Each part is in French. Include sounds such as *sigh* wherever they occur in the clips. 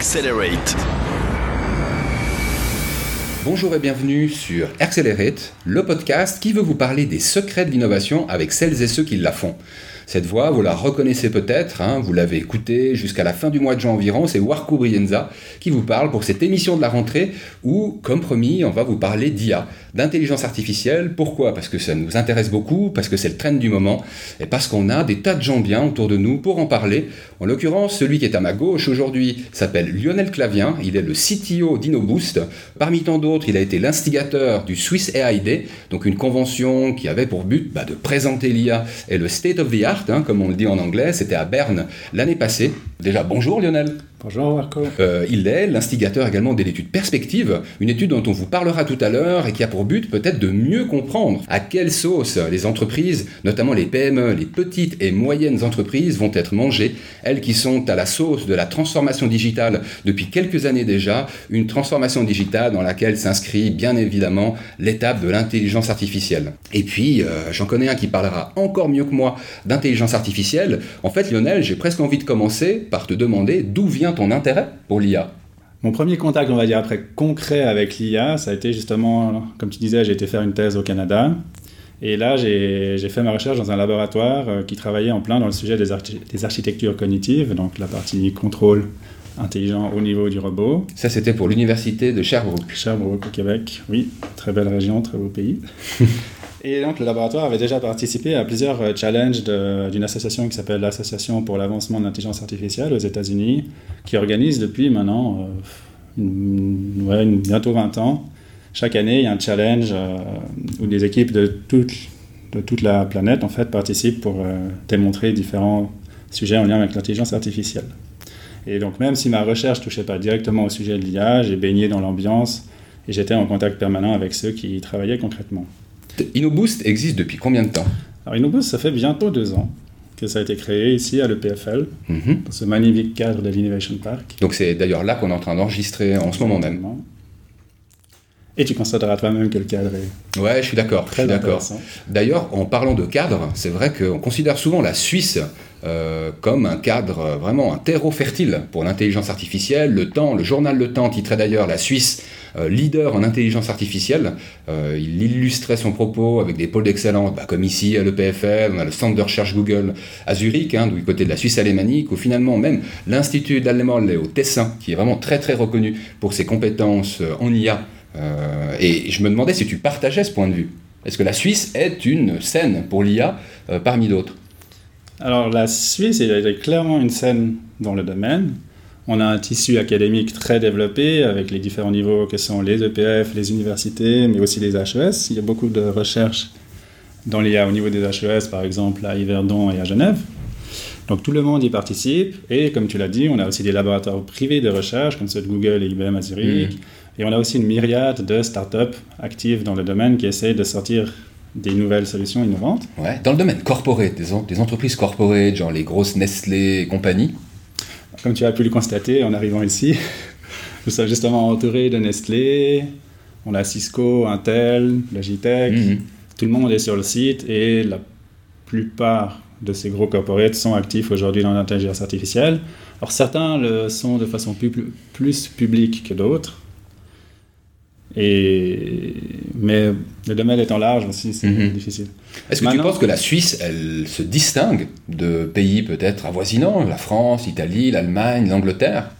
Accelerate. Bonjour et bienvenue sur Accelerate, le podcast qui veut vous parler des secrets de l'innovation avec celles et ceux qui la font. Cette voix, vous la reconnaissez peut-être, hein, vous l'avez écoutée jusqu'à la fin du mois de juin environ, c'est Warco Brienza qui vous parle pour cette émission de la rentrée où, comme promis, on va vous parler d'IA, d'intelligence artificielle. Pourquoi? Parce que ça nous intéresse beaucoup, parce que c'est le trend du moment, et parce qu'on a des tas de gens bien autour de nous pour en parler. En l'occurrence, celui qui est à ma gauche aujourd'hui s'appelle Lionel Clavien, il est le CTO d'InnoBoost. Parmi tant d'autres, il a été l'instigateur du Swiss AI Day, donc une convention qui avait pour but bah, de présenter l'IA et le state of the art Hein, comme on le dit en anglais. C'était à Berne l'année passée. Déjà, bonjour Lionel. Bonjour Marco. Euh, il est l'instigateur également de l'étude Perspective, une étude dont on vous parlera tout à l'heure et qui a pour but peut-être de mieux comprendre à quelle sauce les entreprises, notamment les PME, les petites et moyennes entreprises, vont être mangées, elles qui sont à la sauce de la transformation digitale depuis quelques années déjà, une transformation digitale dans laquelle s'inscrit bien évidemment l'étape de l'intelligence artificielle. Et puis, euh, j'en connais un qui parlera encore mieux que moi d'intelligence artificielle. En fait, Lionel, j'ai presque envie de commencer par te demander d'où vient ton intérêt pour l'IA Mon premier contact, on va dire après, concret avec l'IA, ça a été justement, comme tu disais, j'ai été faire une thèse au Canada. Et là, j'ai fait ma recherche dans un laboratoire euh, qui travaillait en plein dans le sujet des, des, architectures cognitives, donc la partie contrôle intelligent au niveau du robot. Ça, c'était pour l'université de Sherbrooke. Sherbrooke, au Québec, oui. Très belle région, très beau pays. *laughs* Et donc, le laboratoire avait déjà participé à plusieurs euh, challenges d'une association qui s'appelle l'Association pour l'avancement de l'intelligence artificielle aux États-Unis, qui organise depuis maintenant euh, bientôt 20 ans. Chaque année, il y a un challenge euh, où des équipes de toute, de toute la planète en fait, participent pour démontrer différents sujets en lien avec l'intelligence artificielle. Et donc, même si ma recherche ne touchait pas directement au sujet de l'IA, j'ai baigné dans l'ambiance et j'étais en contact permanent avec ceux qui y travaillaient concrètement. InnoBoost existe depuis combien de temps Alors InnoBoost, ça fait bientôt deux ans que ça a été créé ici à l'EPFL, dans ce magnifique cadre de l'Innovation Park. Donc c'est d'ailleurs là qu'on est en train d'enregistrer en ce moment même. Et tu constateras toi-même que le cadre est. Ouais, je suis d'accord. Très d'accord. D'ailleurs, en parlant de cadre, c'est vrai qu'on considère souvent la Suisse euh, comme un cadre, euh, vraiment un terreau fertile pour l'intelligence artificielle. Le Temps, le journal Le Temps titrait d'ailleurs la Suisse leader en intelligence artificielle. il illustrait son propos avec des pôles d'excellence, bah, comme ici à l'EPFL, on a le centre de recherche Google à Zurich, hein, du côté de la Suisse alémanique, ou finalement même l'Institut d'Allemagne au Tessin, qui est vraiment très très reconnu pour ses compétences en IA. et je me demandais si tu partageais ce point de vue. Est-ce que la Suisse est une scène pour l'IA parmi d'autres? Alors la Suisse est clairement une scène dans le domaine. On a un tissu académique très développé avec les différents niveaux que sont les EPF, les universités, mais aussi les HES. Il y a beaucoup de recherches dans l'IA au niveau des HES, par exemple à Yverdon et à Genève. Donc tout le monde y participe et comme tu l'as dit, on a aussi des laboratoires privés de recherche comme ceux de Google et IBM à Zurich. Mmh. Et on a aussi une myriade de startups actives dans le domaine qui essayent de sortir des nouvelles solutions innovantes. Ouais, dans le domaine corporate, des, des entreprises corporate, genre les grosses Nestlé et compagnie. Comme tu as pu le constater en arrivant ici, *laughs* nous sommes justement entourés de Nestlé, on a Cisco, Intel, Logitech, mhm. tout le monde est sur le site et la plupart de ces gros corporates sont actifs aujourd'hui dans l'intelligence artificielle. Alors certains le sont de façon plus, plus publique que d'autres, et... Mais le domaine étant large aussi, c'est mhm. difficile. Est-ce que tu penses que la Suisse, elle se distingue de pays peut-être avoisinants, la France, l'Italie, l'Allemagne, l'Angleterre?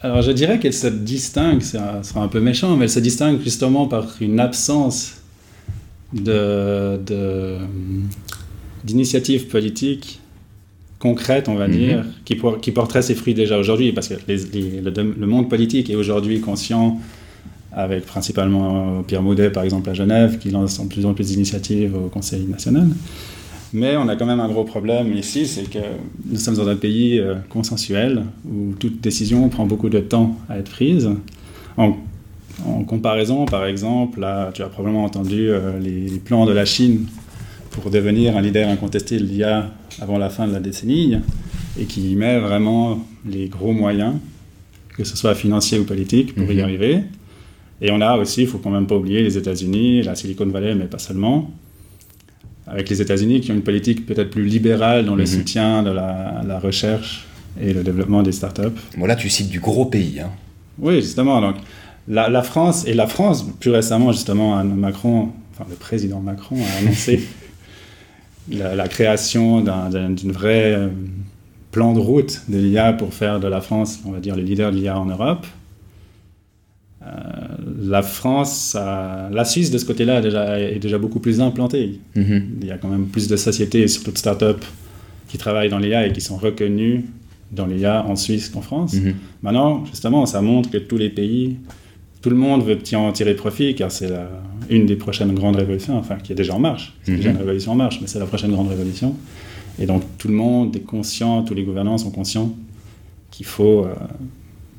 Alors je dirais qu'elle se distingue, ça sera un peu méchant, mais elle se distingue justement par une absence de, d'initiatives politiques concrète, on va mhm. dire, qui, qui, porterait ses fruits déjà aujourd'hui, parce que le, monde politique est aujourd'hui conscient, avec principalement euh, Pierre Maudet, par exemple, à Genève, qui lance de plus en plus d'initiatives au Conseil national. Mais on a quand même un gros problème ici, c'est que nous sommes dans un pays euh, consensuel, où toute décision prend beaucoup de temps à être prise. En, comparaison, par exemple, là, tu as probablement entendu euh, les plans de la Chine pour devenir un leader incontesté de l'IA avant la fin de la décennie et qui met vraiment les gros moyens, que ce soit financiers ou politiques, pour y mhm. arriver. Et on a aussi, il faut quand même pas oublier, les États-Unis, la Silicon Valley, mais pas seulement, avec les États-Unis qui ont une politique peut-être plus libérale dans le mhm. soutien de la, recherche et le développement des startups. Bon, là, tu cites du gros pays. Hein. Oui, justement. Donc, la, la, France, et la France, plus récemment, justement, Macron, enfin, le président Macron a annoncé *laughs* la, création d'une vraie euh, plan de route de l'IA pour faire de la France, on va dire, le leader de l'IA en Europe. Euh, la France, la Suisse de ce côté-là déjà, est déjà beaucoup plus implantée. Mm-hmm. Il y a quand même plus de sociétés et surtout de startups qui travaillent dans l'IA et qui sont reconnues dans l'IA en Suisse qu'en France. Mm-hmm. Maintenant, justement, ça montre que tous les pays, tout le monde veut en tirer profit car c'est une des prochaines grandes révolutions, enfin qui est déjà en marche. C'est déjà mm-hmm. une révolution en marche, mais c'est la prochaine grande révolution. Et donc tout le monde est conscient, tous les gouvernants sont conscients qu'il faut euh,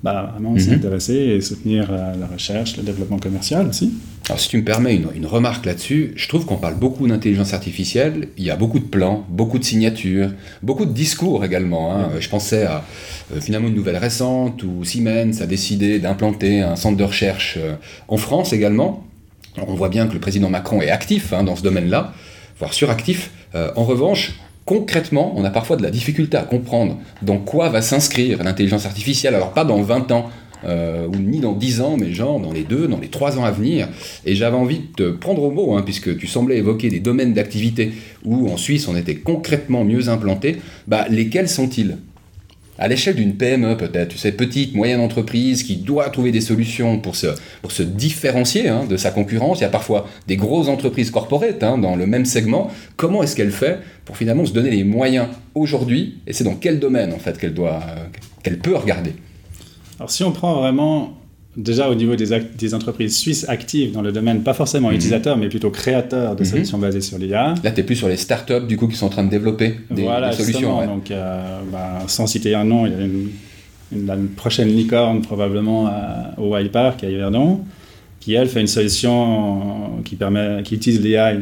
bah, vraiment s'y mhm. intéresser et soutenir la, recherche, le développement commercial aussi. Alors si tu me permets une, une remarque là-dessus, je trouve qu'on parle beaucoup d'intelligence artificielle, il y a beaucoup de plans, beaucoup de signatures, beaucoup de discours également. Hein. Je pensais à euh, finalement une nouvelle récente où Siemens a décidé d'implanter un centre de recherche euh, en France également. on voit bien que le président Macron est actif hein, dans ce domaine-là, voire suractif. Euh, en revanche, concrètement, on a parfois de la difficulté à comprendre dans quoi va s'inscrire l'intelligence artificielle. Alors pas dans 20 ans, euh, ou ni dans 10 ans, mais genre dans les 2, dans les 3 ans à venir. Et j'avais envie de te prendre au mot, hein, puisque tu semblais évoquer des domaines d'activité où en Suisse on était concrètement mieux implanté. Bah, lesquels sont-ils? À l'échelle d'une PME peut-être, tu sais, petite, moyenne entreprise qui doit trouver des solutions pour se, pour se différencier hein, de sa concurrence. Il y a parfois des grosses entreprises corporates hein, dans le même segment. Comment est-ce qu'elle fait pour finalement se donner les moyens aujourd'hui? Et c'est dans quel domaine en fait qu'elle doit, qu'elle peut regarder? Alors si on prend vraiment déjà au niveau des, des, entreprises suisses actives dans le domaine, pas forcément mhm. utilisateurs, mais plutôt créateurs de mhm. solutions basées sur l'IA. Là, tu es plus sur les startups du coup qui sont en train de développer des, voilà, solutions. Donc, euh, bah, sans citer un nom, il y a une, la prochaine licorne probablement au Wild Park à Yverdon, qui elle fait une solution qui, permet, qui utilise l'IA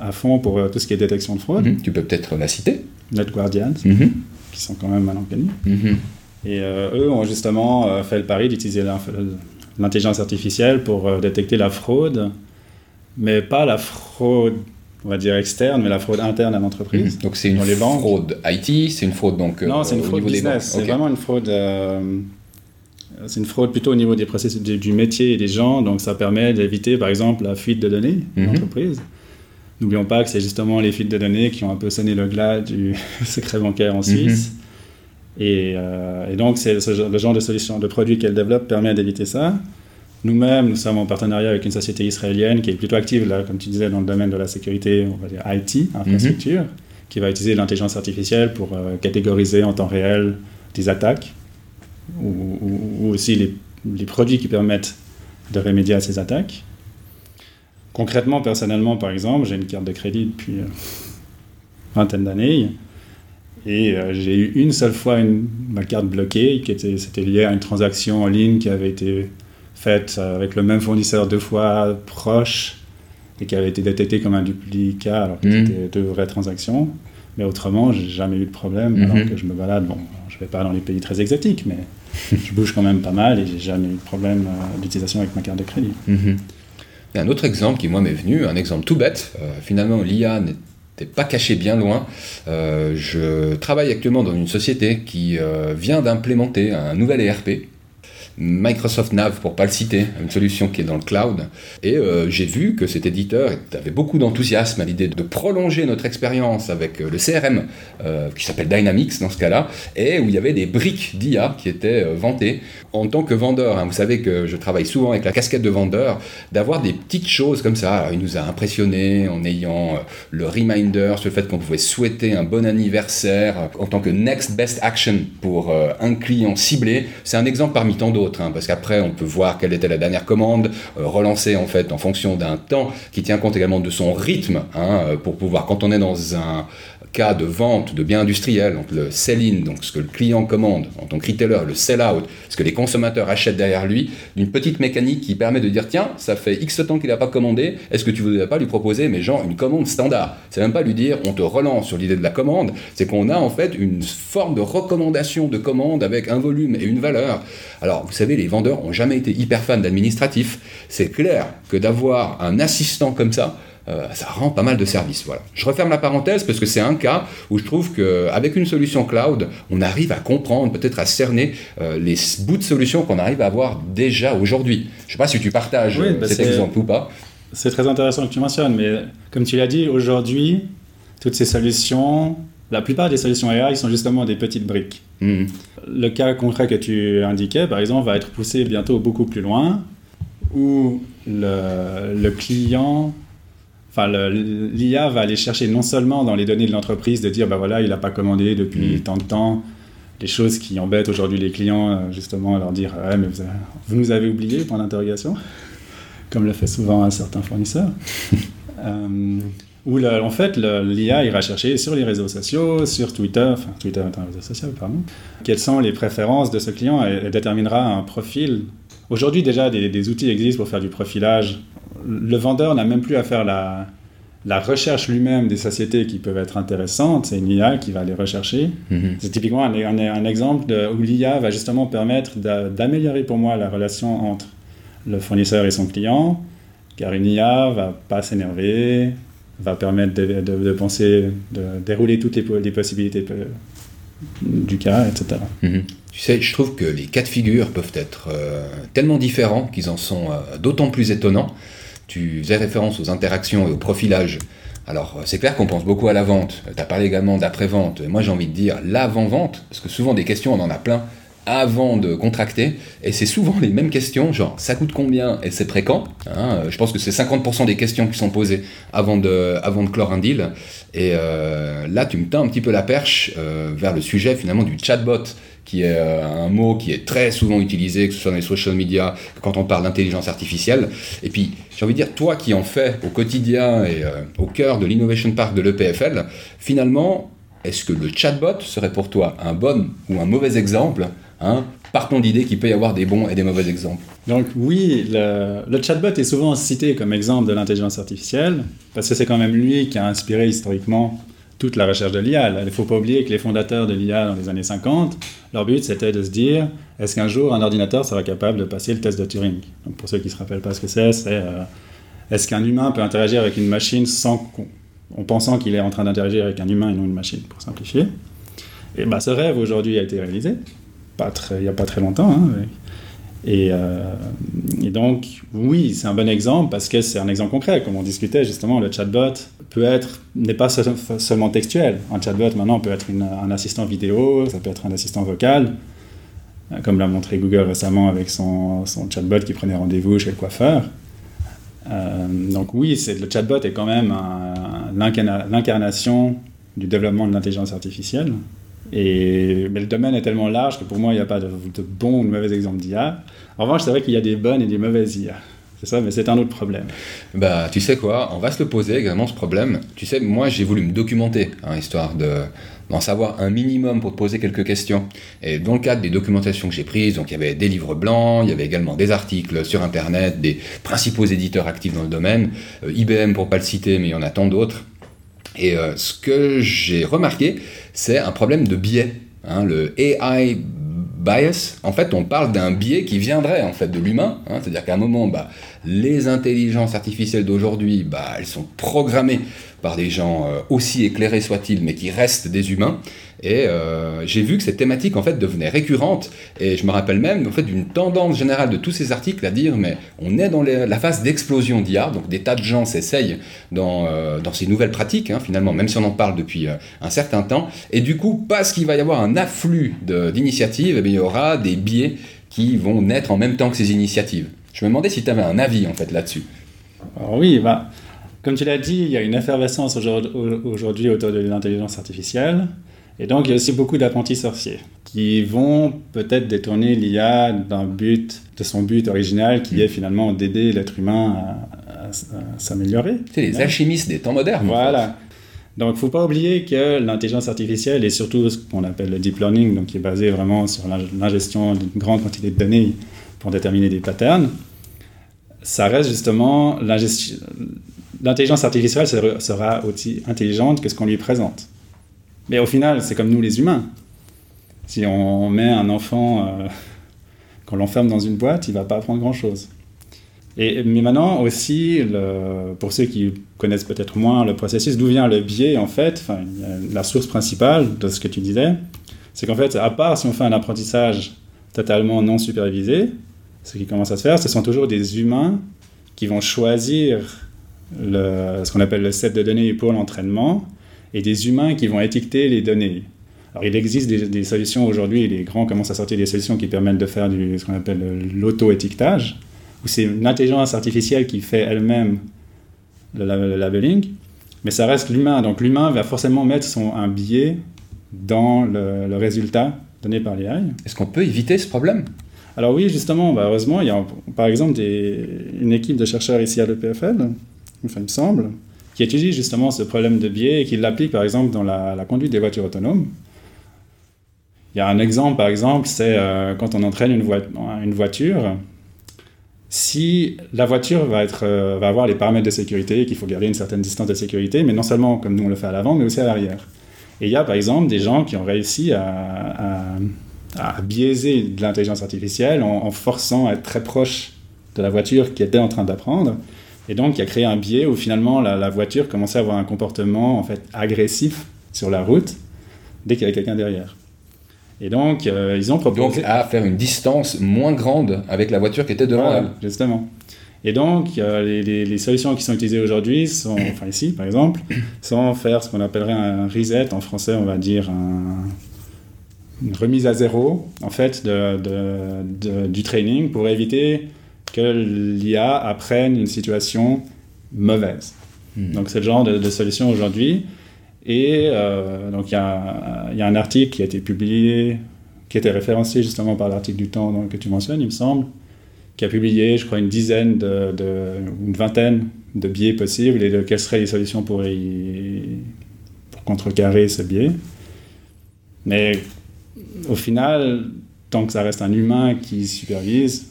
à fond pour euh, tout ce qui est détection de fraude. Mhm. Tu peux peut-être la citer. Net Guardians, qui sont quand même maintenant connus. Et euh, eux ont justement euh, fait le pari d'utiliser l'intelligence artificielle pour euh, détecter la fraude, mais pas la fraude, on va dire externe, mais la fraude interne à l'entreprise. Mhm. Donc c'est une fraude IT, c'est une fraude donc Non, c'est une fraude business. C'est vraiment une fraude. c'est une fraude plutôt au niveau des processus du, métier et des gens, donc ça permet d'éviter par exemple la fuite de données d'une mhm. entreprise. N'oublions pas que c'est justement les fuites de données qui ont un peu sonné le glas du *laughs* secret bancaire en Suisse. Euh, et, donc, c'est le genre de solution, de produit qu'elle développe permet d'éviter ça. Nous-mêmes, nous sommes en partenariat avec une société israélienne qui est plutôt active, là, comme tu disais, dans le domaine de la sécurité, on va dire IT, infrastructure, mhm. qui va utiliser l'intelligence artificielle pour euh, catégoriser en temps réel des attaques, ou, aussi les, les, produits qui permettent de remédier à ces attaques. Concrètement, personnellement, par exemple, j'ai une carte de crédit depuis une euh, vingtaine d'années. Et euh, j'ai eu une seule fois une, ma carte bloquée, qui était, c'était lié à une transaction en ligne qui avait été faite euh, avec le même fournisseur deux fois proche et qui avait été détectée comme un duplicat alors que mhm. c'était deux vraies transactions. Mais autrement, j'ai jamais eu de problème alors mhm. que je me balade. Bon, je vais pas dans les pays très exotiques, mais je bouge quand même pas mal et j'ai jamais eu de problème euh, d'utilisation avec ma carte de crédit. Mhm. Un autre exemple qui moi m'est venu, un exemple tout bête. finalement, l'IA T'es pas caché bien loin. Euh, je travaille actuellement dans une société qui euh, vient d'implémenter un nouvel ERP Microsoft Nav, pour pas le citer, une solution qui est dans le cloud. Et euh, j'ai vu que cet éditeur avait beaucoup d'enthousiasme à l'idée de prolonger notre expérience avec euh, le CRM, euh, qui s'appelle Dynamics dans ce cas-là, et où il y avait des briques d'IA qui étaient vantées. En tant que vendeur, hein, vous savez que je travaille souvent avec la casquette de vendeur, d'avoir des petites choses comme ça. il nous a impressionné en ayant le reminder sur le fait qu'on pouvait souhaiter un bon anniversaire en tant que next best action pour un client ciblé. C'est un exemple parmi tant d'autres. Hein, parce qu'après on peut voir quelle était la dernière commande, euh, relancer en fait en fonction d'un temps qui tient compte également de son rythme, hein, euh, pour pouvoir, quand on est dans un cas de vente de biens industriels, donc le sell-in, donc ce que le client commande en tant que retailer, le sell-out, ce que les consommateurs achètent derrière lui, d'une petite mécanique qui permet de dire tiens, ça fait X temps qu'il n'a pas commandé, est-ce que tu ne voudrais pas lui proposer, mais genre une commande standard? C'est même pas lui dire on te relance sur l'idée de la commande, c'est qu'on a en fait une forme de recommandation de commande avec un volume et une valeur. Alors vous savez, les vendeurs ont jamais été hyper fans d'administratif. C'est clair que d'avoir un assistant comme ça, euh, ça rend pas mal de services. Voilà. Je referme la parenthèse parce que c'est un cas où je trouve qu'avec une solution cloud, on arrive à comprendre, peut-être à cerner euh, les bouts de solutions qu'on arrive à avoir déjà aujourd'hui. Je ne sais pas si tu partages bah cet exemple ou pas. C'est très intéressant que tu mentionnes, mais comme tu l'as dit, aujourd'hui, toutes ces solutions, la plupart des solutions AI sont justement des petites briques. Mhm. Le cas concret que tu indiquais, par exemple, va être poussé bientôt beaucoup plus loin, où le, client, enfin l'IA va aller chercher non seulement dans les données de l'entreprise de dire, ben voilà, il n'a pas commandé depuis mhm. tant de temps, des choses qui embêtent aujourd'hui les clients, euh, justement, leur dire, mais vous, nous avez oublié, point d'interrogation, comme le fait souvent un certain fournisseur. *laughs* euh, où en fait l'IA ira chercher sur les réseaux sociaux, sur Twitter, enfin Twitter est un réseau social, pardon, quelles sont les préférences de ce client et, déterminera un profil. Aujourd'hui déjà des, outils existent pour faire du profilage. Le vendeur n'a même plus à faire la, la recherche lui-même des sociétés qui peuvent être intéressantes, c'est une IA qui va les rechercher. Mm-hmm. C'est typiquement un, un, exemple où l'IA va justement permettre d'améliorer pour moi la relation entre le fournisseur et son client, car une IA va pas s'énerver, va permettre de, penser, de dérouler toutes les, possibilités du cas, etc. Mhm. Tu sais, je trouve que les cas de figure peuvent être euh, tellement différents qu'ils en sont euh, d'autant plus étonnants. Tu faisais référence aux interactions et au profilage. Alors, euh, c'est clair qu'on pense beaucoup à la vente. Tu as parlé également d'après-vente. Moi, j'ai envie de dire l'avant-vente, parce que souvent des questions, on en a plein avant de contracter, et c'est souvent les mêmes questions, genre ça coûte combien et c'est quand hein, Je pense que c'est 50% des questions qui sont posées avant de, clore un deal, et euh, là tu me tends un petit peu la perche euh, vers le sujet finalement du chatbot, qui est euh, un mot qui est très souvent utilisé, que ce soit dans les social media, quand on parle d'intelligence artificielle, et puis j'ai envie de dire, toi qui en fais au quotidien et au cœur de l'Innovation Park de l'EPFL, finalement, est-ce que le chatbot serait pour toi un bon ou un mauvais exemple Hein, partons d'idée qu'il peut y avoir des bons et des mauvais exemples? Donc oui, le, chatbot est souvent cité comme exemple de l'intelligence artificielle, parce que c'est quand même lui qui a inspiré historiquement toute la recherche de l'IA. Il ne faut pas oublier que les fondateurs de l'IA dans les années 50, leur but c'était de se dire, est-ce qu'un jour un ordinateur sera capable de passer le test de Turing? Donc pour ceux qui ne se rappellent pas ce que c'est, c'est euh, est-ce qu'un humain peut interagir avec une machine sans en pensant qu'il est en train d'interagir avec un humain et non une machine, pour simplifier? Et bah, ce rêve aujourd'hui a été réalisé pas très, il n'y a pas très longtemps. Hein, et, euh, et, donc, oui, c'est un bon exemple parce que c'est un exemple concret. Comme on discutait justement, le chatbot peut être, n'est pas seulement textuel. Un chatbot maintenant peut être un assistant vidéo, ça peut être un assistant vocal, euh, comme l'a montré Google récemment avec son, chatbot qui prenait rendez-vous chez le coiffeur. Euh, donc oui, le chatbot est quand même l'incarnation du développement de l'intelligence artificielle. Et, mais le domaine est tellement large que pour moi, il n'y a pas de, bons ou de mauvais exemples d'IA. En revanche, c'est vrai qu'il y a des bonnes et des mauvaises IA. C'est ça, mais c'est un autre problème. Bah, tu sais quoi, on va se le poser également ce problème. Tu sais, moi, j'ai voulu me documenter, hein, histoire de d'en savoir un minimum pour te poser quelques questions. Et dans le cadre des documentations que j'ai prises, donc il y avait des livres blancs, il y avait également des articles sur Internet, des principaux éditeurs actifs dans le domaine, euh, IBM pour pas le citer, mais il y en a tant d'autres. Et euh, ce que j'ai remarqué, c'est un problème de biais. Hein, le AI bias, en fait, on parle d'un biais qui viendrait en fait de l'humain. Hein, c'est-à-dire qu'à un moment, bah, les intelligences artificielles d'aujourd'hui, bah, elles sont programmées par des gens euh, aussi éclairés soient-ils, mais qui restent des humains. Et euh, j'ai vu que cette thématique en fait devenait récurrente. Et je me rappelle même en fait d'une tendance générale de tous ces articles à dire mais on est dans la phase d'explosion d'IA, donc des tas de gens s'essayent dans, euh, dans ces nouvelles pratiques hein, finalement, même si on en parle depuis un certain temps. Et du coup, parce qu'il va y avoir un afflux d'initiatives, eh il y aura des biais qui vont naître en même temps que ces initiatives. Je me demandais si tu avais un avis en fait là-dessus. Oui, bah, comme tu l'as dit, il y a une effervescence aujourd'hui autour de l'intelligence artificielle. Et donc, il y a aussi beaucoup d'apprentis sorciers qui vont peut-être détourner l'IA d'un but, de son but original, qui est finalement d'aider l'être humain à, s'améliorer. C'est les alchimistes des temps modernes. Voilà. Donc, il ne faut pas oublier que l'intelligence artificielle et surtout ce qu'on appelle le deep learning, donc qui est basé vraiment sur l'ingestion d'une grande quantité de données pour déterminer des patterns, ça reste justement l'intelligence artificielle sera aussi intelligente que ce qu'on lui présente. Mais au final, c'est comme nous les humains. Si on met un enfant, euh, l'enferme dans une boîte, il va pas apprendre grand-chose. Mais maintenant aussi, pour ceux qui connaissent peut-être moins le processus, d'où vient le biais en fait, la source principale de ce que tu disais, c'est qu'en fait, à part si on fait un apprentissage totalement non supervisé, ce qui commence à se faire, ce sont toujours des humains qui vont choisir le, ce qu'on appelle le set de données pour l'entraînement et des humains qui vont étiqueter les données. Alors, il existe des, solutions aujourd'hui, les grands commencent à sortir des solutions qui permettent de faire ce qu'on appelle l'auto-étiquetage, où c'est une intelligence artificielle qui fait elle-même le, labeling, mais ça reste l'humain. Donc l'humain va forcément mettre son, un biais dans le, résultat donné par l'AI. Est-ce qu'on peut éviter ce problème? Alors oui, justement, bah, heureusement, il y a par exemple une équipe de chercheurs ici à l'EPFL, enfin il me semble, qui étudie justement ce problème de biais et qui l'applique par exemple dans la, conduite des voitures autonomes. Il y a un exemple, par exemple, c'est euh, quand on entraîne une, voiture, si la voiture va, être, euh, va avoir les paramètres de sécurité, qu'il faut garder une certaine distance de sécurité, mais non seulement comme nous on le fait à l'avant, mais aussi à l'arrière. Et il y a par exemple des gens qui ont réussi à, biaiser de l'intelligence artificielle en, forçant à être très proche de la voiture qui était en train d'apprendre. Et donc, il a créé un biais où finalement la, voiture commençait à avoir un comportement en fait agressif sur la route dès qu'il y avait quelqu'un derrière. Et donc, euh, ils ont proposé. Donc, à faire une distance moins grande avec la voiture qui était devant elle. Justement. Et donc, les, les, solutions qui sont utilisées aujourd'hui sont, enfin ici par exemple, sont faire ce qu'on appellerait un reset, en français on va dire une remise à zéro, en fait, de, de, du training pour éviter que l'IA apprenne une situation mauvaise. Hmm. Donc c'est le genre de, solution aujourd'hui. Et euh, donc il y, y, a un article qui a été publié, qui était référencé justement par l'article du Temps que tu mentionnes, il me semble, qui a publié, je crois, une dizaine, de, une vingtaine de biais possibles et de quelles seraient les solutions pour, pour contrecarrer ce biais. Mais au final, tant que ça reste un humain qui supervise,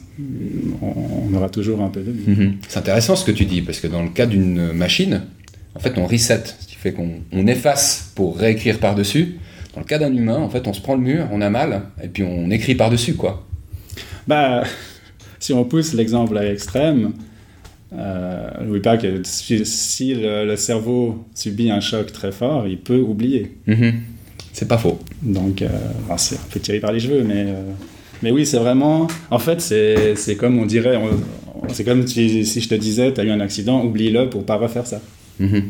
on, aura toujours un peu de. Mhm. C'est intéressant ce que tu dis, parce que dans le cas d'une machine, en fait, on reset, ce qui fait qu'on efface pour réécrire par-dessus. Dans le cas d'un humain, en fait, on se prend le mur, on a mal, et puis on écrit par-dessus, quoi. Bah, si on pousse l'exemple à l'extrême, euh, pas que si, le, cerveau subit un choc très fort, il peut oublier. Mhm. C'est pas faux. Donc, euh, c'est un peu tiré par les cheveux, mais, euh, mais oui, c'est vraiment. En fait, c'est comme on dirait. C'est comme si, je te disais, tu as eu un accident, oublie-le pour pas refaire ça. Mhm.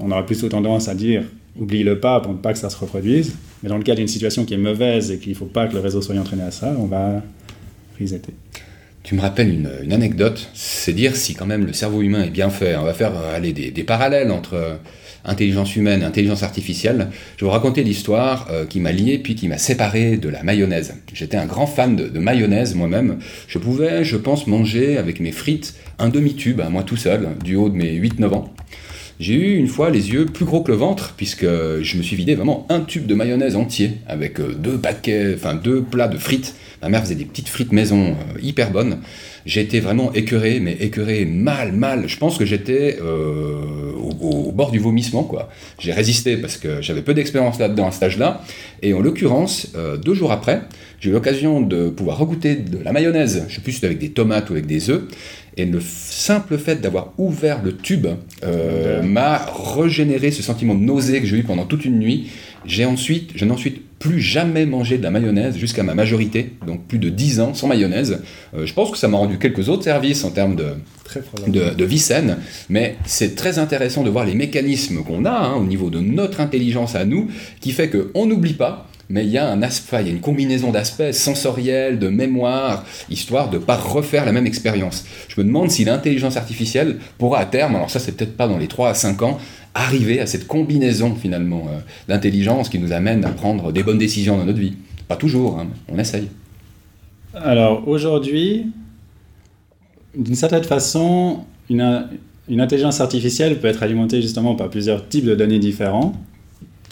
On aurait plutôt tendance à dire, oublie-le pas pour ne pas que ça se reproduise. Mais dans le cas d'une situation qui est mauvaise et qu'il ne faut pas que le réseau soit entraîné à ça, on va resetter. Tu me rappelles une, anecdote, c'est dire si quand même le cerveau humain est bien fait. On va faire euh, aller des, parallèles entre intelligence humaine intelligence artificielle. Je vais vous raconter l'histoire euh, qui m'a lié puis qui m'a séparé de la mayonnaise. J'étais un grand fan de, mayonnaise moi-même. Je pouvais, je pense, manger avec mes frites un demi-tube, à moi tout seul, du haut de mes 8-9 ans. J'ai eu une fois les yeux plus gros que le ventre, puisque je me suis vidé vraiment un tube de mayonnaise entier, avec deux paquets, enfin deux plats de frites Ma mère faisait des petites frites maison euh, hyper bonnes. J'étais vraiment écœuré, mais écœuré mal, mal. Je pense que j'étais euh, au, bord du vomissement, quoi. J'ai résisté parce que j'avais peu d'expérience là-dedans à cet âge-là. Et en l'occurrence, euh, deux jours après, j'ai eu l'occasion de pouvoir regoûter de la mayonnaise. Je sais plus si c'était avec des tomates ou avec des œufs. Et le simple fait d'avoir ouvert le tube m'a régénéré ce sentiment de nausée que j'ai eu pendant toute une nuit. J'ai ensuite, je n'ai ensuite plus jamais mangé de la mayonnaise jusqu'à ma majorité, donc plus de 10 ans sans mayonnaise. Euh, je pense que ça m'a rendu quelques autres services en termes de, de, vie saine, mais c'est très intéressant de voir les mécanismes qu'on a hein, au niveau de notre intelligence à nous, qui fait qu'on n'oublie pas, mais il y a un aspect, il y a une combinaison d'aspects sensoriels, de mémoire, histoire de ne pas refaire la même expérience. Je me demande si l'intelligence artificielle pourra à terme, alors ça c'est peut-être pas dans les 3 à 5 ans, arriver à cette combinaison finalement euh, d'intelligence qui nous amène à prendre des bonnes décisions dans notre vie. Pas toujours, hein, on essaye. Alors aujourd'hui, d'une certaine façon, une, une, intelligence artificielle peut être alimentée justement par plusieurs types de données différents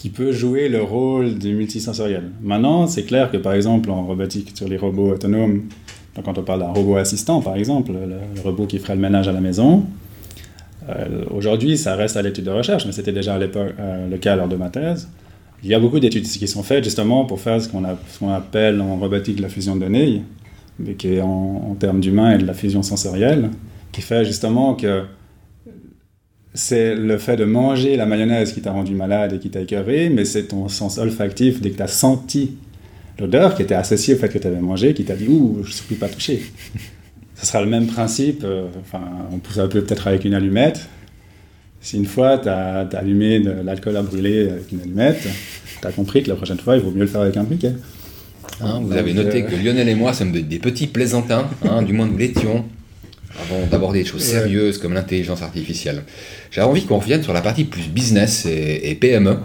qui peut jouer le rôle du multisensoriel. Maintenant, c'est clair que par exemple en robotique sur les robots autonomes, quand on parle d'un robot assistant par exemple, le robot qui ferait le ménage à la maison, euh, aujourd'hui, ça reste à l'étude de recherche, mais c'était déjà à l'époque euh, le cas lors de ma thèse. Il y a beaucoup d'études qui sont faites justement pour faire ce qu'on appelle en robotique la fusion de données, mais qui est en, termes d'humain et de la fusion sensorielle. qui fait justement que c'est le fait de manger la mayonnaise qui t'a rendu malade et qui t'a écœuré, mais c'est ton sens olfactif, dès que tu as senti l'odeur qui était associée au fait que tu avais mangé, qui t'a dit Ouh, je ne suis plus pas touché. *laughs* Ce sera le même principe, euh, enfin, on peut peut-être avec une allumette. Si une fois tu as, allumé de l'alcool à brûler avec une allumette, tu as compris que la prochaine fois, il vaut mieux le faire avec un briquet. Hein, vous avez noté euh, que Lionel et moi sommes des petits plaisantins, hein, du moins nous l'étions avant d'aborder des choses sérieuses comme l'intelligence artificielle. J'ai envie qu'on revienne sur la partie plus business et, PME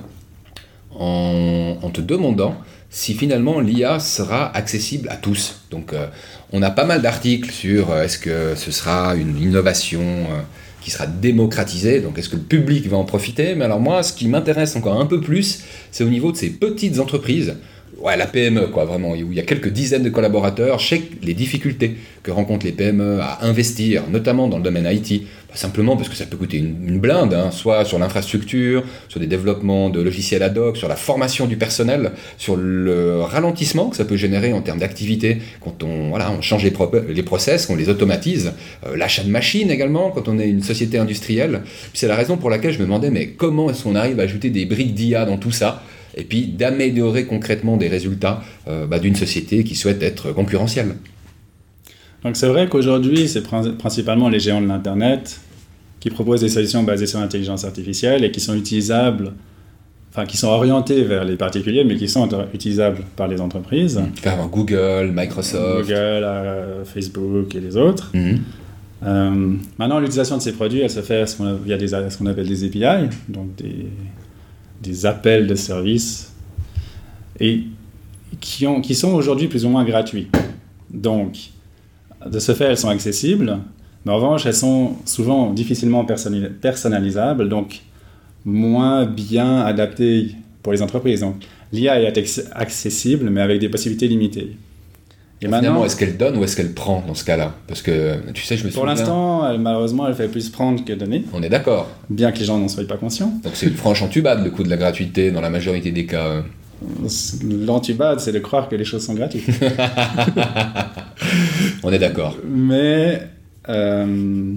en, te demandant si finalement l'IA sera accessible à tous. Donc euh, on a pas mal d'articles sur euh, est-ce que ce sera une innovation euh, qui sera démocratisée, donc est-ce que le public va en profiter? Mais alors moi, ce qui m'intéresse encore un peu plus, c'est au niveau de ces petites entreprises ouais, la PME, quoi, vraiment, où il y a quelques dizaines de collaborateurs, je sais les difficultés que rencontrent les PME à investir, notamment dans le domaine IT, pas simplement parce que ça peut coûter une, blinde, hein, soit sur l'infrastructure, sur des développements de logiciels ad hoc, sur la formation du personnel, sur le ralentissement que ça peut générer en termes d'activité quand on, voilà, on change les, les process, qu'on les automatise, euh, l'achat de machines également quand on est une société industrielle. C'est la raison pour laquelle je me demandais, mais comment est-ce qu'on arrive à ajouter des briques d'IA dans tout ça? Et puis d'améliorer concrètement des résultats euh, bah, d'une société qui souhaite être concurrentielle. Donc c'est vrai qu'aujourd'hui, c'est principalement les géants de l'Internet qui proposent des solutions basées sur l'intelligence artificielle et qui sont utilisables, enfin qui sont orientées vers les particuliers, mais qui sont utilisables par les entreprises. Mmh. Google, Microsoft. Google, euh, Facebook et les autres. Mmh. Euh, maintenant, l'utilisation de ces produits, elle se fait via des, ce qu'on appelle des API, donc des, des appels de services et qui, ont, qui sont aujourd'hui plus ou moins gratuits. Donc, de ce fait, elles sont accessibles, mais en revanche, elles sont souvent difficilement personnalisables, donc moins bien adaptées pour les entreprises. Donc, l'IA est accessible, mais avec des possibilités limitées. Et maintenant, est-ce qu'elle donne ou est-ce qu'elle prend dans ce cas-là? Parce que tu sais, je me suis. Pour l'instant, malheureusement, elle fait plus prendre que donner. On est d'accord. Bien que les gens n'en soient pas conscients. Donc c'est une franche entubade le coût de la gratuité dans la majorité des cas. L'entubade, c'est de croire que les choses sont gratuites. *laughs* On est d'accord. Mais euh,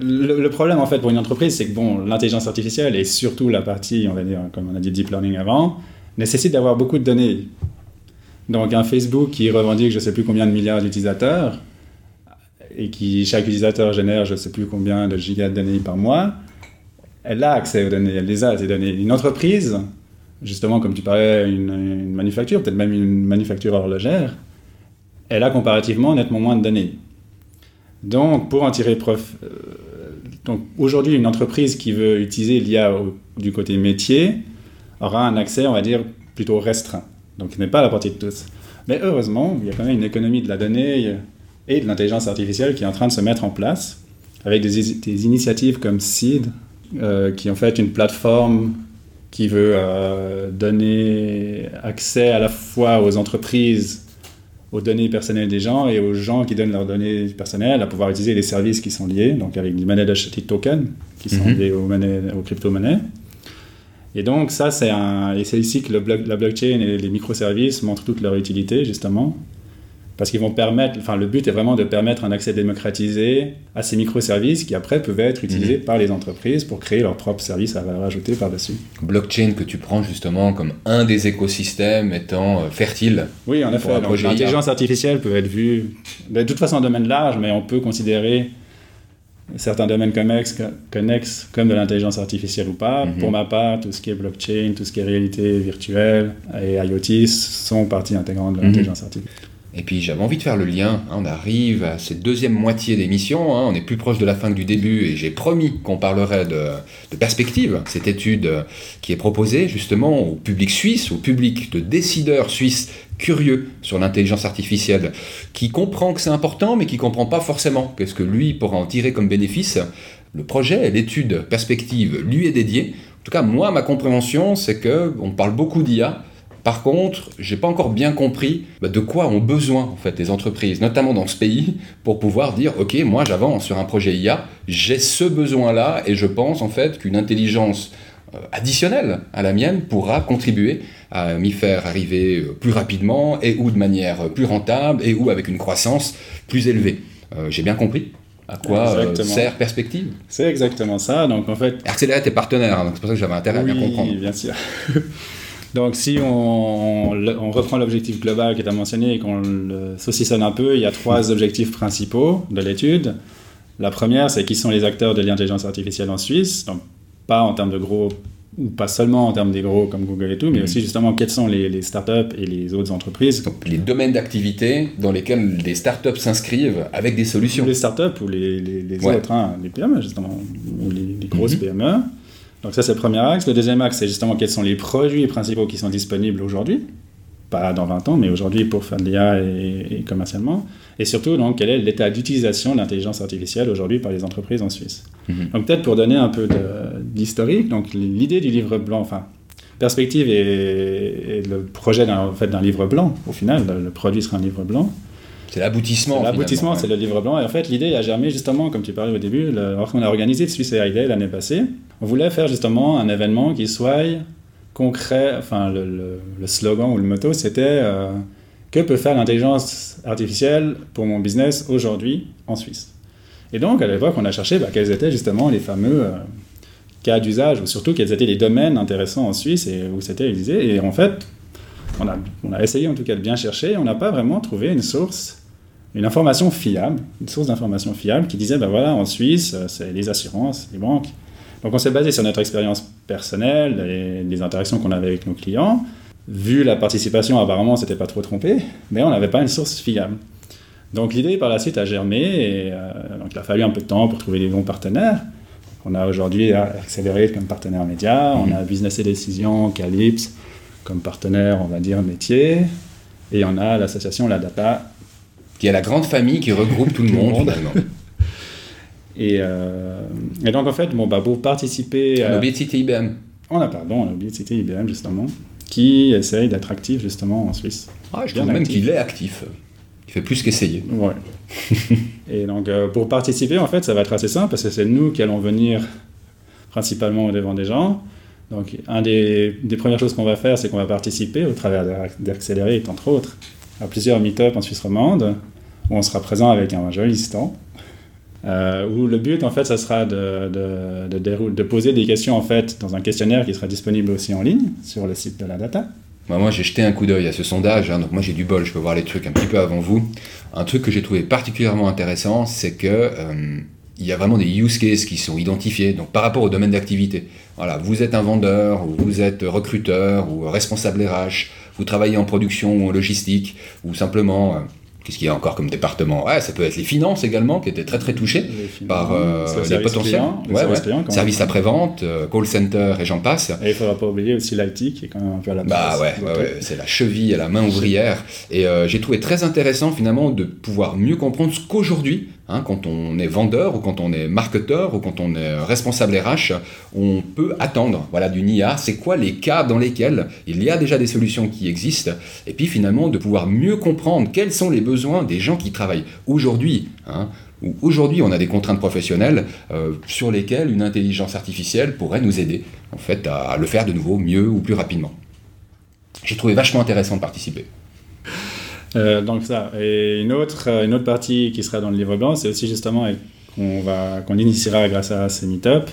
le, problème en fait pour une entreprise, c'est que bon, l'intelligence artificielle et surtout la partie, on va dire, comme on a dit deep learning avant, nécessite d'avoir beaucoup de données donc un Facebook qui revendique je ne sais plus combien de milliards d'utilisateurs et qui chaque utilisateur génère je ne sais plus combien de gigas de données par mois, elle a accès aux données, elle les a ces données. Une entreprise, justement comme tu parlais, une, manufacture, peut-être même une manufacture horlogère, elle a comparativement nettement moins de données. Donc pour en tirer profit, euh, donc aujourd'hui une entreprise qui veut utiliser l'IA du côté métier aura un accès, on va dire, plutôt restreint. Donc, il n'est pas à la portée de tous. Mais heureusement, il y a quand même une économie de la donnée et de l'intelligence artificielle qui est en train de se mettre en place avec des, initiatives comme Seed, euh, qui est en fait une plateforme qui veut euh, donner accès à la fois aux entreprises, aux données personnelles des gens et aux gens qui donnent leurs données personnelles à pouvoir utiliser les services qui sont liés, donc avec des monnaies d'acheter tokens qui sont liées aux, aux crypto-monnaies. Et donc ça, c'est un, et c'est ici que le la blockchain et les microservices montrent toute leur utilité justement, parce qu'ils vont permettre, enfin le but est vraiment de permettre un accès démocratisé à ces microservices qui après peuvent être utilisés mhm. par les entreprises pour créer leurs propres services à valeur ajoutée par-dessus. Blockchain que tu prends justement comme un des écosystèmes étant euh, fertile. Oui, en effet. L'intelligence artificielle peut être vue de toute façon un domaine large, mais on peut considérer certains domaines connexes comme de l'intelligence artificielle ou pas. Mhm. Pour ma part, tout ce qui est blockchain, tout ce qui est réalité virtuelle et IoT sont partie intégrante de mhm. l'intelligence artificielle. Et puis j'avais envie de faire le lien, hein, on arrive à cette deuxième moitié d'émission, hein, on est plus proche de la fin que du début et j'ai promis qu'on parlerait de, perspective, cette étude euh, qui est proposée justement au public suisse, au public de décideurs suisses curieux sur l'intelligence artificielle, qui comprend que c'est important mais qui comprend pas forcément qu'est-ce que lui pourra en tirer comme bénéfice. Le projet, l'étude perspective lui est dédiée. En tout cas, moi, ma compréhension, c'est que on parle beaucoup d'IA, par contre, j'ai pas encore bien compris bah, de quoi ont besoin en fait les entreprises, notamment dans ce pays, pour pouvoir dire ok, moi j'avance sur un projet IA, j'ai ce besoin-là et je pense en fait qu'une intelligence euh, additionnelle à la mienne pourra contribuer à m'y faire arriver euh, plus rapidement et ou de manière plus rentable et ou avec une croissance plus élevée. Euh, j'ai bien compris à quoi euh, sert Perspective C'est exactement ça. Donc en fait, Accélérate est partenaire, hein, donc c'est pour ça que j'avais intérêt à bien comprendre. Oui, bien sûr. *laughs* donc si on, on reprend l'objectif global qui était mentionné et qu'on le saucissonne un peu, il y a trois objectifs principaux de l'étude. La première, c'est qui sont les acteurs de l'intelligence artificielle en Suisse. Donc pas en termes de gros ou pas seulement en termes des gros comme Google et tout, mais mm. aussi justement quelles sont les, les, startups et les autres entreprises. Donc, les domaines d'activité dans lesquels les startups s'inscrivent avec des solutions. les startups ou les, les, autres, hein, les PME justement, ou les, grosses mm-hmm. PME. Donc ça c'est le premier axe. Le deuxième axe c'est justement quels sont les produits principaux qui sont disponibles aujourd'hui pas dans 20 ans, mais aujourd'hui pour faire de l'IA et, commercialement. Et surtout, donc, quel est l'état d'utilisation de l'intelligence artificielle aujourd'hui par les entreprises en Suisse. Mhm. Donc peut-être pour donner un peu d'historique, donc l'idée du livre blanc, enfin, perspective et, le projet d'un en fait, livre blanc, au final, le, produit sera un livre blanc. C'est l'aboutissement. L'aboutissement, c'est le livre blanc. Et en fait, l'idée a germé justement, comme tu parlais au début, lorsqu'on a organisé le Suisse AI l'année passée, on voulait faire justement un événement qui soit concret, enfin le, slogan ou le motto, c'était euh, que peut faire l'intelligence artificielle pour mon business aujourd'hui en Suisse? Et donc à l'époque, on a cherché bah, quels étaient justement les fameux euh, cas d'usage, ou surtout quels étaient les domaines intéressants en Suisse et où c'était utilisé. Et en fait, on a, on a essayé en tout cas de bien chercher, on n'a pas vraiment trouvé une source, une information fiable, une source d'information fiable qui disait, ben voilà, en Suisse, euh, c'est les assurances, les banques, donc on s'est basé sur notre expérience personnelle et les interactions qu'on avait avec nos clients. Vu la participation, apparemment, on s'était pas trop trompé, mais on n'avait pas une source fiable. Donc l'idée par la suite a germé et euh, donc il a fallu un peu de temps pour trouver les bons partenaires. On a aujourd'hui Accelerate comme partenaire média, on a Business et Décision, Calypse comme partenaire, on va dire, métier, et on a l'association La Data. Qui est la grande famille qui regroupe tout le *laughs* monde. *laughs* Et, euh, et, donc, en fait, bon, bah, pour participer. On a oublié de citer IBM. On a, pardon, on a oublié de citer IBM, justement, qui essaye d'être actif, justement, en Suisse. Ah, je trouve même qu'il est actif. Il fait plus qu'essayer. Ouais. *laughs* et donc, euh, pour participer, en fait, ça va être assez simple, parce que c'est nous qui allons venir principalement au devant des gens. Donc, un des, des premières choses qu'on va faire, c'est qu'on va participer au travers d'Accelerate, entre autres, à plusieurs meet-ups en Suisse romande, où on sera présent avec un joli stand euh, où le but, en fait, ça sera de, poser des questions, en fait, dans un questionnaire qui sera disponible aussi en ligne sur le site de la data. Bah, moi, j'ai jeté un coup d'œil à ce sondage, hein, donc moi j'ai du bol, je peux voir les trucs un petit peu avant vous. Un truc que j'ai trouvé particulièrement intéressant, c'est que euh, il y a vraiment des use cases qui sont identifiés, donc par rapport au domaine d'activité. Voilà, vous êtes un vendeur, ou vous êtes recruteur, ou responsable RH, vous travaillez en production ou en logistique, ou simplement euh, Qu'est-ce qu'il y a encore comme département? Ouais, Ça peut être les finances également, qui étaient très très touchés par euh, les potentiels. service après-vente, euh, call center et j'en passe. Et il ne faudra pas oublier aussi l'IT qui est quand même un peu à la bah. Bah ouais, c'est la cheville à la main ouvrière. Et euh, j'ai trouvé très intéressant finalement de pouvoir mieux comprendre ce qu'aujourd'hui, Hein, quand on est vendeur ou quand on est marketeur ou quand on est responsable RH, on peut attendre voilà, d'une IA. C'est quoi les cas dans lesquels il y a déjà des solutions qui existent Et puis finalement de pouvoir mieux comprendre quels sont les besoins des gens qui travaillent aujourd'hui. Hein, aujourd'hui on a des contraintes professionnelles euh, sur lesquelles une intelligence artificielle pourrait nous aider en fait à le faire de nouveau mieux ou plus rapidement. J'ai trouvé vachement intéressant de participer. Euh, donc ça. Et une autre, euh, une autre partie qui sera dans le livre blanc, c'est aussi justement qu'on va qu'on initiera grâce à ces meet-up.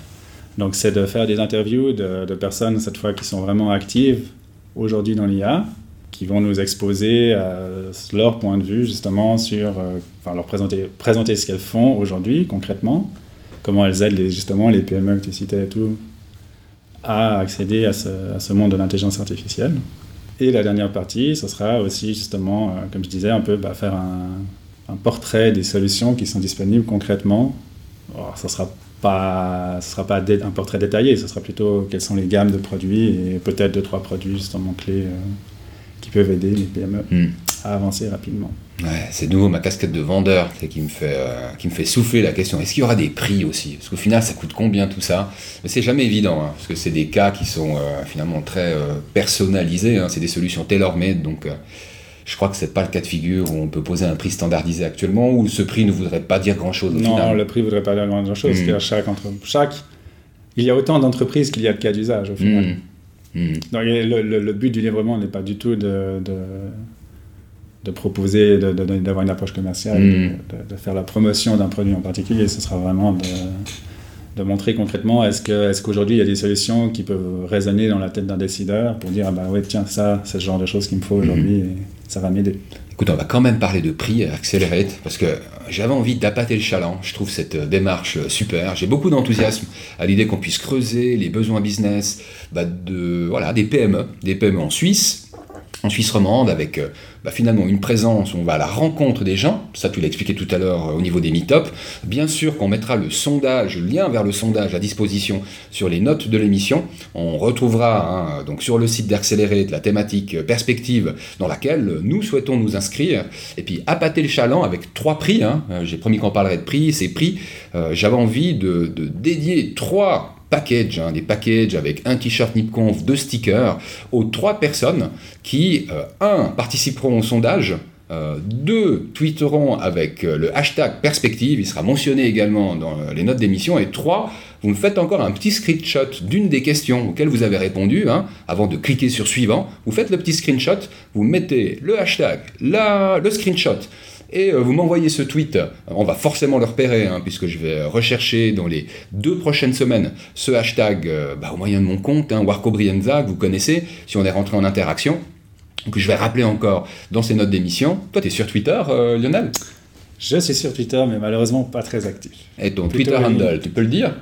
Donc c'est de faire des interviews de, de, personnes cette fois qui sont vraiment actives aujourd'hui dans l'IA, qui vont nous exposer euh, leur point de vue justement sur, leur présenter, présenter ce qu'elles font aujourd'hui concrètement, comment elles aident justement les PME que tu citais et tout à accéder à ce monde de l'intelligence artificielle. Et la dernière partie, ce sera aussi justement, euh, comme je disais, un peu bah, faire un, portrait des solutions qui sont disponibles concrètement. Alors, ça ne sera pas, ce sera pas un portrait détaillé, ce sera plutôt quelles sont les gammes de produits et peut-être deux, trois produits justement clés euh, qui peuvent aider les PME hmm. À avancer rapidement. Ouais, c'est nouveau ma casquette de vendeur qui me, fait, euh, qui me fait souffler la question. Est-ce qu'il y aura des prix aussi? Parce qu'au final, ça coûte combien tout ça? Mais c'est jamais évident, hein, parce que c'est des cas qui sont euh, finalement très euh, personnalisés. Hein, c'est des solutions tailor-made, donc je crois que c'est pas le cas de figure où on peut poser un prix standardisé actuellement, où ce prix ne voudrait pas dire grand-chose. Non, le prix ne voudrait pas dire grand-chose. Hmm. Chaque, entre, chaque, il y a autant d'entreprises qu'il y a de cas d'usage au final. Hmm. Hmm. Donc, le, le, but du livrement n'est pas du tout de de proposer, d'avoir une approche commerciale, mm. de, faire la promotion d'un produit en particulier. Ce sera vraiment de, de montrer concrètement est-ce qu'aujourd'hui il y a des solutions qui peuvent résonner dans la tête d'un décideur pour dire ah bah ouais tiens ça c'est ce genre de choses qu'il me faut aujourd'hui et ça va m'aider. Écoute, on va quand même parler de prix Accelerate parce que j'avais envie d'appâter le chaland. Je trouve cette démarche super. J'ai beaucoup d'enthousiasme à l'idée qu'on puisse creuser les besoins business bah, de voilà des PME, des PME en Suisse, en Suisse romande avec euh, bah, finalement une présence, on va à la rencontre des gens, ça tu l'as expliqué tout à l'heure euh, au niveau des meet-up. Bien sûr qu'on mettra le sondage, le lien vers le sondage à disposition sur les notes de l'émission. On retrouvera hein, donc sur le site d'Accéléré de la thématique euh, perspective dans laquelle nous souhaitons nous inscrire et puis appâter le chaland avec trois prix. Hein. J'ai promis qu'on parlerait de prix, ces prix, j'avais envie de, de dédier trois package, hein, des packages avec un t-shirt Nipconf, deux stickers, aux trois personnes qui, euh, un, participeront au sondage, euh, deux, tweeteront avec euh, le hashtag perspective, il sera mentionné également dans les notes d'émission, et trois, vous me faites encore un petit screenshot d'une des questions auxquelles vous avez répondu, hein, avant de cliquer sur suivant, vous faites le petit screenshot, vous mettez le hashtag, la, le screenshot, et euh, vous m'envoyez ce tweet. On va forcément le repérer, hein, puisque je vais rechercher dans les deux prochaines semaines ce hashtag euh, bah, au moyen de mon compte, hein, Warco Brienza, que vous connaissez, si on est rentré en interaction, que je vais rappeler encore dans ces notes d'émission. Toi, tu es sur Twitter, euh, Lionel? Je suis sur Twitter, mais malheureusement pas très actif. Et ton Twitter handle, tu peux le dire?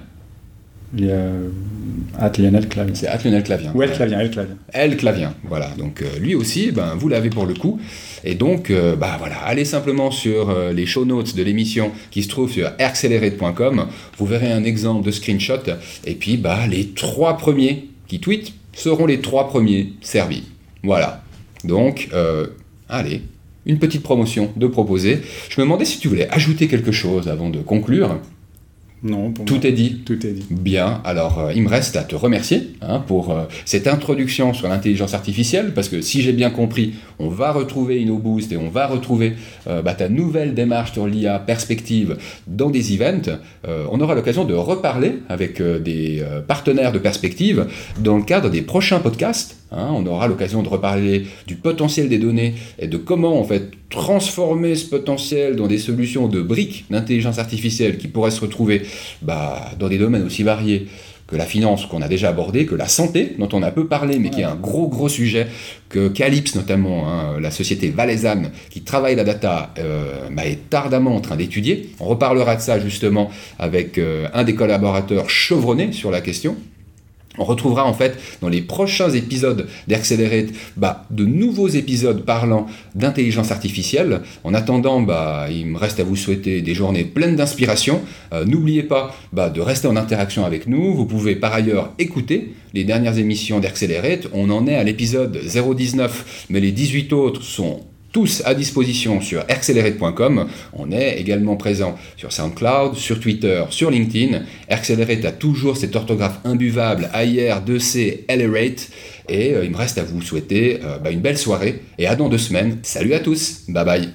Il y a Lionel Clavien. C'est Lionel Clavien. Ou El Clavien, El Clavien. El Clavien, voilà. Donc lui aussi, ben, vous l'avez pour le coup. Et donc, euh, bah voilà, allez simplement sur euh, les show notes de l'émission qui se trouvent sur accelerate.com. Vous verrez un exemple de screenshot. Et puis, bah, les trois premiers qui tweetent seront les trois premiers servis. Voilà. Donc, euh, allez, une petite promotion de proposer. Je me demandais si tu voulais ajouter quelque chose avant de conclure. Non, tout est dit. Tout est dit. Bien, alors euh, il me reste à te remercier hein, pour euh, cette introduction sur l'intelligence artificielle, parce que si j'ai bien compris, on va retrouver InnoBoost et on va retrouver euh, bah, ta nouvelle démarche sur l'IA perspective dans des events. on aura l'occasion de reparler avec des partenaires de perspective dans le cadre des prochains podcasts. Hein. on aura l'occasion de reparler du potentiel des données et de comment en fait transformer ce potentiel dans des solutions de briques d'intelligence artificielle qui pourraient se retrouver bah, dans des domaines aussi variés que la finance qu'on a déjà abordé, que la santé dont on a peu parlé mais qui est un gros gros sujet, que Calypse notamment, hein, la société valaisanne qui travaille la data euh, bah, est ardemment en train d'étudier. On reparlera de ça justement avec euh, un des collaborateurs chevronnés sur la question. On retrouvera en fait dans les prochains épisodes d'Accelerate bah, de nouveaux épisodes parlant d'intelligence artificielle. En attendant, bah, il me reste à vous souhaiter des journées pleines d'inspiration. Euh, n'oubliez pas bah, de rester en interaction avec nous. Vous pouvez par ailleurs écouter les dernières émissions d'Accelerate. On en est à l'épisode 019, mais les 18 autres sont tous à disposition sur accelerate.com. On est également présent sur SoundCloud, sur Twitter, sur LinkedIn. Accelerate a toujours cette orthographe imbuvable AIR 2C Ellerate. Et euh, il me reste à vous souhaiter euh, bah, une belle soirée et à dans deux semaines. Salut à tous, bye bye.